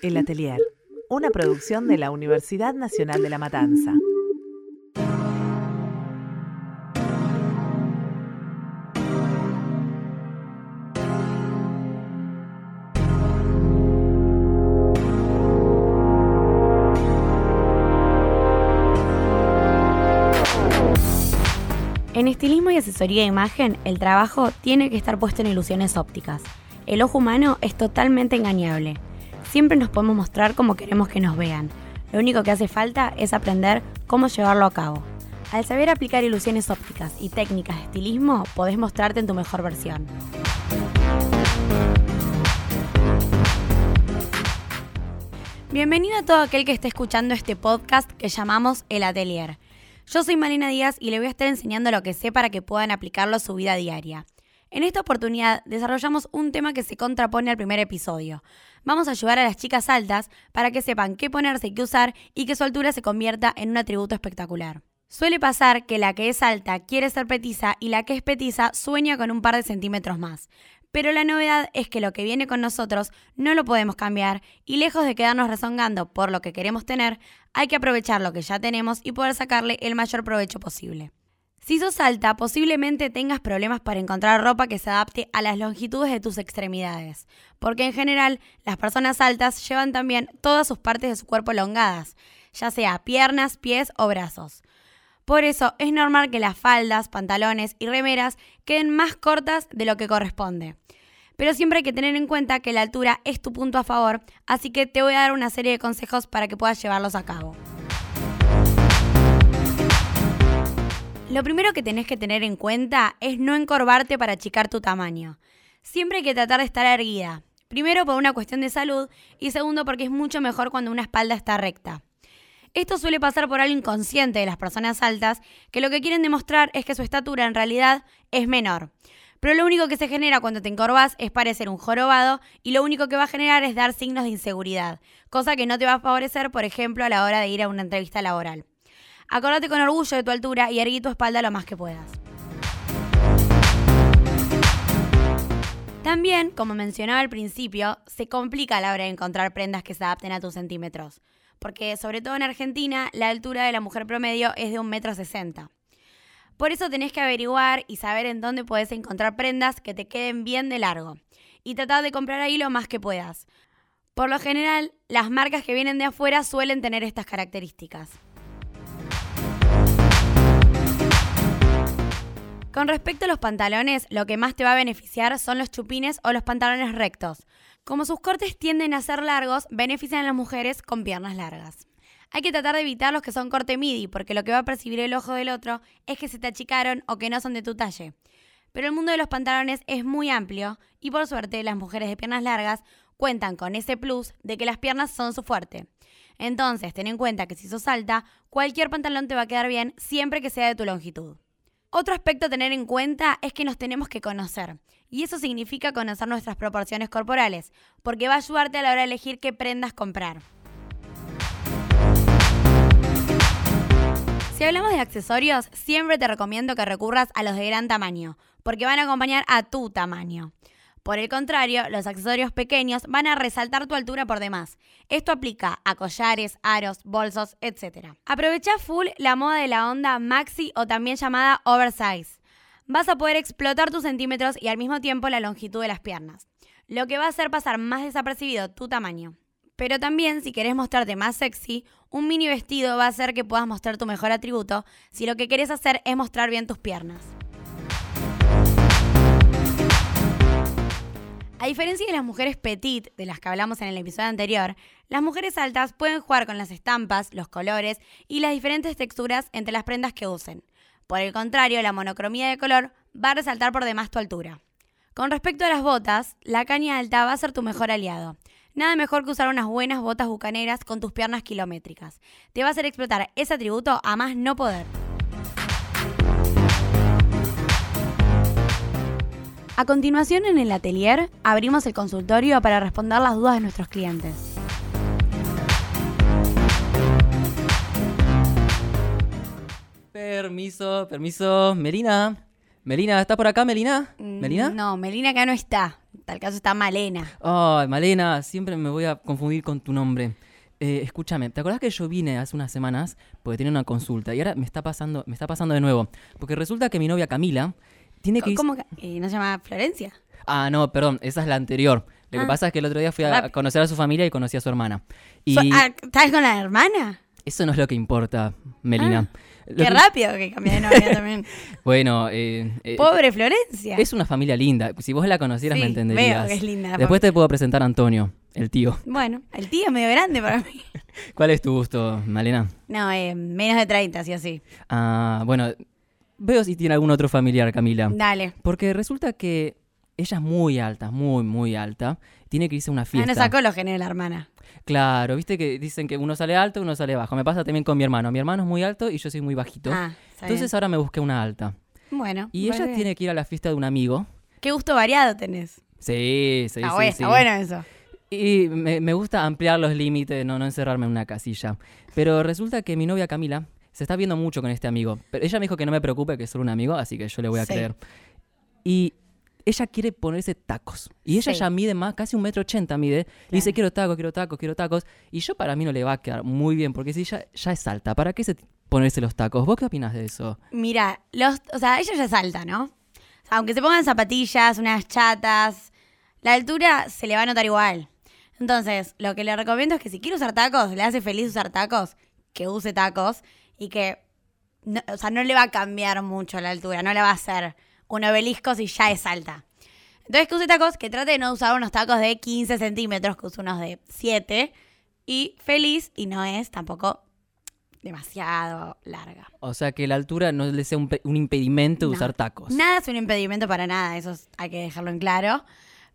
El Atelier, una producción de la Universidad Nacional de La Matanza. En estilismo y asesoría de imagen, el trabajo tiene que estar puesto en ilusiones ópticas. El ojo humano es totalmente engañable. Siempre nos podemos mostrar como queremos que nos vean. Lo único que hace falta es aprender cómo llevarlo a cabo. Al saber aplicar ilusiones ópticas y técnicas de estilismo, podés mostrarte en tu mejor versión. Bienvenido a todo aquel que esté escuchando este podcast que llamamos El Atelier. Yo soy Marina Díaz y le voy a estar enseñando lo que sé para que puedan aplicarlo a su vida diaria. En esta oportunidad desarrollamos un tema que se contrapone al primer episodio. Vamos a ayudar a las chicas altas para que sepan qué ponerse y qué usar y que su altura se convierta en un atributo espectacular. Suele pasar que la que es alta quiere ser petiza y la que es petiza sueña con un par de centímetros más. Pero la novedad es que lo que viene con nosotros no lo podemos cambiar y lejos de quedarnos rezongando por lo que queremos tener, hay que aprovechar lo que ya tenemos y poder sacarle el mayor provecho posible. Si sos alta, posiblemente tengas problemas para encontrar ropa que se adapte a las longitudes de tus extremidades, porque en general las personas altas llevan también todas sus partes de su cuerpo elongadas, ya sea piernas, pies o brazos. Por eso es normal que las faldas, pantalones y remeras queden más cortas de lo que corresponde. Pero siempre hay que tener en cuenta que la altura es tu punto a favor, así que te voy a dar una serie de consejos para que puedas llevarlos a cabo. Lo primero que tenés que tener en cuenta es no encorvarte para achicar tu tamaño. Siempre hay que tratar de estar erguida. Primero por una cuestión de salud y segundo porque es mucho mejor cuando una espalda está recta. Esto suele pasar por algo inconsciente de las personas altas, que lo que quieren demostrar es que su estatura en realidad es menor. Pero lo único que se genera cuando te encorvas es parecer un jorobado y lo único que va a generar es dar signos de inseguridad, cosa que no te va a favorecer, por ejemplo, a la hora de ir a una entrevista laboral. Acordate con orgullo de tu altura y erguí tu espalda lo más que puedas. También, como mencionaba al principio, se complica a la hora de encontrar prendas que se adapten a tus centímetros, porque sobre todo en Argentina la altura de la mujer promedio es de un metro sesenta. Por eso tenés que averiguar y saber en dónde puedes encontrar prendas que te queden bien de largo y tratar de comprar ahí lo más que puedas. Por lo general, las marcas que vienen de afuera suelen tener estas características. Con respecto a los pantalones, lo que más te va a beneficiar son los chupines o los pantalones rectos. Como sus cortes tienden a ser largos, benefician a las mujeres con piernas largas. Hay que tratar de evitar los que son corte midi, porque lo que va a percibir el ojo del otro es que se te achicaron o que no son de tu talle. Pero el mundo de los pantalones es muy amplio y por suerte las mujeres de piernas largas cuentan con ese plus de que las piernas son su fuerte. Entonces, ten en cuenta que si sos alta, cualquier pantalón te va a quedar bien siempre que sea de tu longitud. Otro aspecto a tener en cuenta es que nos tenemos que conocer. Y eso significa conocer nuestras proporciones corporales, porque va a ayudarte a la hora de elegir qué prendas comprar. Si hablamos de accesorios, siempre te recomiendo que recurras a los de gran tamaño, porque van a acompañar a tu tamaño. Por el contrario, los accesorios pequeños van a resaltar tu altura por demás. Esto aplica a collares, aros, bolsos, etc. Aprovecha full la moda de la onda maxi o también llamada oversize. Vas a poder explotar tus centímetros y al mismo tiempo la longitud de las piernas, lo que va a hacer pasar más desapercibido tu tamaño. Pero también, si querés mostrarte más sexy, un mini vestido va a hacer que puedas mostrar tu mejor atributo si lo que querés hacer es mostrar bien tus piernas. A diferencia de las mujeres petit, de las que hablamos en el episodio anterior, las mujeres altas pueden jugar con las estampas, los colores y las diferentes texturas entre las prendas que usen. Por el contrario, la monocromía de color va a resaltar por demás tu altura. Con respecto a las botas, la caña alta va a ser tu mejor aliado. Nada mejor que usar unas buenas botas bucaneras con tus piernas kilométricas. Te va a hacer explotar ese atributo a más no poder. A continuación, en el atelier, abrimos el consultorio para responder las dudas de nuestros clientes. Permiso, permiso. Melina. Melina, ¿está por acá, Melina? Mm, ¿Melina? No, Melina acá no está. tal caso está Malena. Ay, Malena, siempre me voy a confundir con tu nombre. Eh, escúchame, ¿te acordás que yo vine hace unas semanas porque tenía una consulta y ahora me está pasando, me está pasando de nuevo? Porque resulta que mi novia Camila tiene que. ¿Cómo eh, no se llama Florencia? Ah, no, perdón, esa es la anterior. Lo que Ah. pasa es que el otro día fui a Rápido. conocer a su familia y conocí a su hermana. Y ah, ¿Estás con la hermana? eso no es lo que importa, Melina. Ah, Qué que- rápido que cambié de novia también. Bueno, eh, eh, Pobre Florencia. es una familia linda. Si vos la conocieras Sí, me entenderías. veo que es linda Después te puedo presentar a Antonio, el tío. Bueno, el tío es medio grande para mí. ¿Cuál es tu gusto, Malena? No, eh, menos de 30, sí o sí. Ah, bueno, veo si tiene algún otro familiar, Camila. Dale. Porque resulta que ella es muy alta, muy, muy alta. Tiene que irse a una Ah, fiesta. no sacó los genes la hermana. Claro, viste que dicen que uno sale alto, uno sale bajo. Me pasa también con mi hermano. Mi hermano es muy alto y yo soy muy bajito. Ah, Entonces ahora me busqué una alta. Bueno. Y ella bien. tiene que ir a la fiesta de un amigo. Qué gusto variado tenés. Sí, sí, está, sí, bueno, sí. bueno eso. Y me, me gusta ampliar los límites, no, no encerrarme en una casilla. Pero resulta que mi novia Camila se está viendo mucho con este amigo. Pero ella me dijo que no me preocupe, que es solo un amigo, así que yo le voy a Sí. creer. Y ella quiere ponerse tacos. Y ella Sí. ya mide más, casi un metro ochenta mide. Y dice, quiero tacos, quiero tacos, quiero tacos. Y yo para mí no le va a quedar muy bien, porque si ella ya es alta, ¿para qué se ponerse los tacos? ¿Vos qué opinas de eso? Mira, los, o sea, ella ya es alta, ¿no? O sea, aunque se pongan zapatillas, unas chatas, la altura se le va a notar igual. Entonces, lo que le recomiendo es que si quiere usar tacos, le hace feliz usar tacos, que use tacos y que, no- o sea, no le va a cambiar mucho la altura, no le va a hacer un obelisco si ya es alta. Entonces, que use tacos, que trate de no usar unos tacos de 15 centímetros, que use unos de 7 y feliz y no es tampoco demasiado larga. O sea, que la altura no le sea un, pe- un impedimento de usar tacos. Nada es un impedimento para nada, eso es- hay que dejarlo en claro.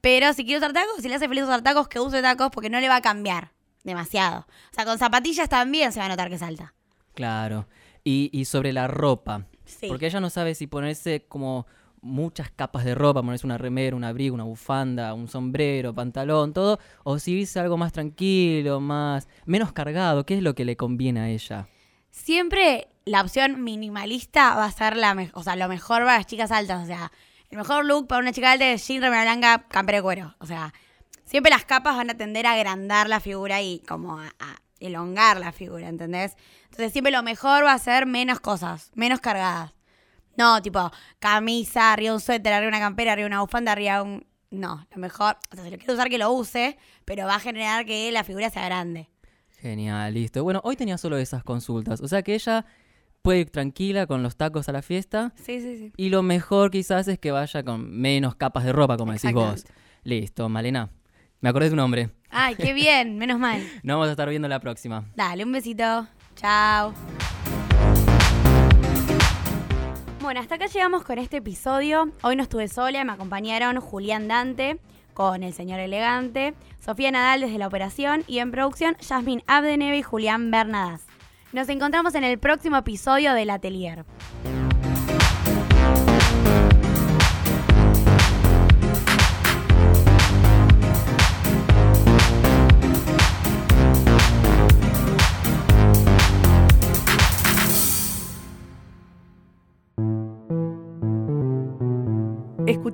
Pero si quiere usar tacos, si le hace feliz usar tacos, que use tacos porque no le va a cambiar demasiado. O sea, con zapatillas también se va a notar que es alta. Claro. Y, y sobre la ropa. Sí. Porque ella no sabe si ponerse como muchas capas de ropa, ponerse una remera, un abrigo, una bufanda, un sombrero, pantalón, todo, o si irse algo más tranquilo, más menos cargado, ¿qué es lo que le conviene a ella? Siempre la opción minimalista va a ser la me- o sea, lo mejor para las chicas altas. O sea, el mejor look para una chica alta es jean, remera blanca, campera de cuero. O sea, siempre las capas van a tender a agrandar la figura y como a, a elongar la figura, ¿entendés? Entonces siempre lo mejor va a ser menos cosas, menos cargadas. No, tipo, camisa, arriba un suéter, arriba una campera, arriba una bufanda, arriba un... No, lo mejor, o sea, si lo quiere usar que lo use, pero va a generar que la figura sea grande. Genial, listo. Bueno, hoy tenía solo esas consultas, o sea que ella puede ir tranquila con los tacos a la fiesta Sí, sí, sí. y lo mejor quizás es que vaya con menos capas de ropa, como decís vos. Listo, Malena. Me acordé de tu nombre. Ay, qué bien, menos mal. Nos vamos a estar viendo la próxima. Dale, un besito. Chao. Bueno, hasta acá llegamos con este episodio. Hoy no estuve sola, me acompañaron Julián Dante con el señor elegante, Sofía Nadal desde la operación y en producción Jasmine Abdeneve y Julián Bernadas. Nos encontramos en el próximo episodio del Atelier.